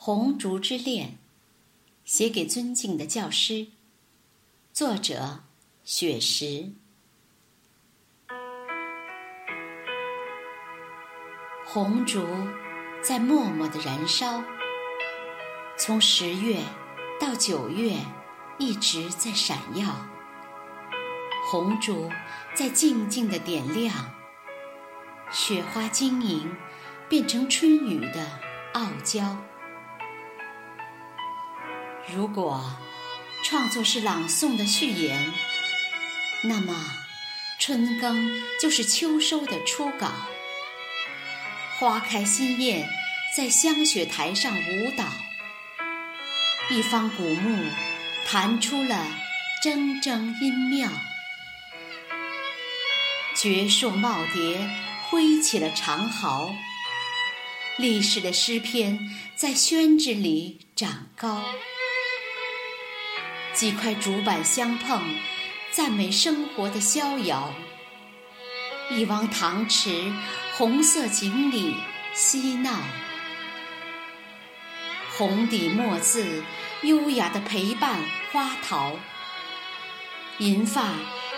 红烛之恋》，写给尊敬的教师。作者：雪石。红烛在默默的燃烧，从十月到九月，一直在闪耀。红烛在静静的点亮，雪花晶莹，变成春雨的傲娇。如果创作是朗诵的序言，那么春耕就是秋收的初稿。花开新叶在香雪台上舞蹈，一方古木弹出了铮铮音妙。绝树耄耋挥起了长毫，历史的诗篇在宣纸里长高。几块竹板相碰，赞美生活的逍遥。一汪塘池，红色锦鲤嬉闹。红底墨字，优雅的陪伴花桃。银发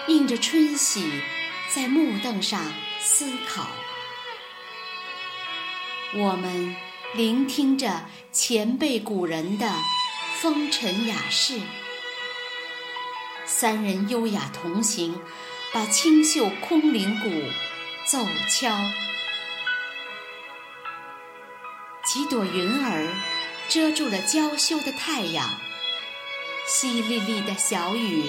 映着春喜，在木凳上思考。我们聆听着前辈古人的风尘雅事。三人优雅同行，把清秀空灵鼓奏敲。几朵云儿遮住了娇羞的太阳，淅沥沥的小雨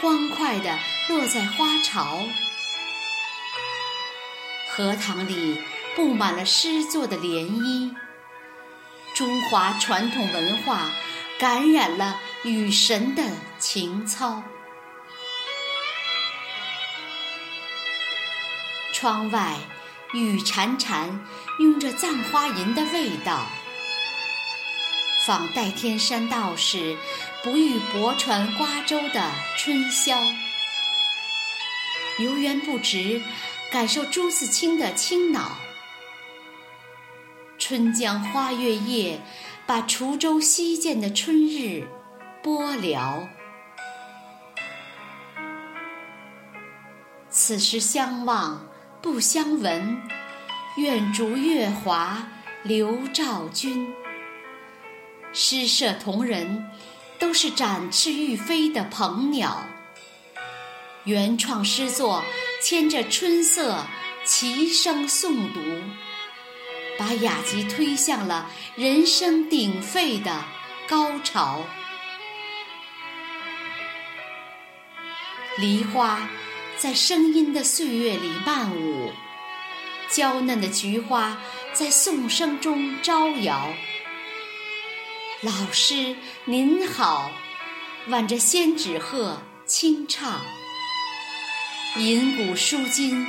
欢快地落在花潮。荷塘里布满了诗作的涟漪，中华传统文化感染了雨神的情操。窗外雨潺潺，拥着葬花吟的味道。访代天山道士，不遇泊船瓜洲的春宵。游园不值，感受朱自清的清脑。春江花月夜，把滁州西涧的春日播了。此时相望。不相闻，愿逐月华流照君。诗社同仁都是展翅欲飞的鹏鸟，原创诗作牵着春色齐声诵读，把雅集推向了人声鼎沸的高潮。梨花。在声音的岁月里漫舞，娇嫩的菊花在颂声中招摇。老师您好，挽着仙纸鹤轻唱。银古书金，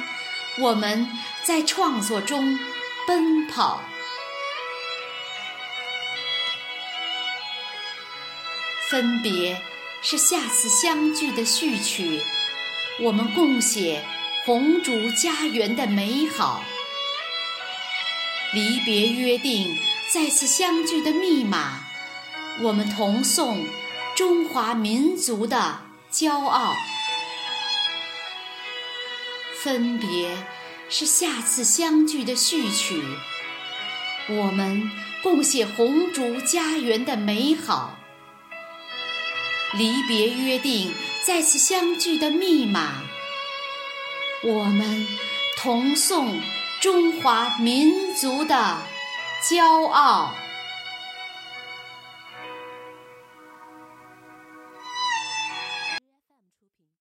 我们在创作中奔跑。分别是下次相聚的序曲。我们共写红烛家园的美好，离别约定再次相聚的密码。我们同颂中华民族的骄傲。分别是下次相聚的序曲。我们共写红烛家园的美好，离别约定。再次相聚的密码，我们同颂中华民族的骄傲。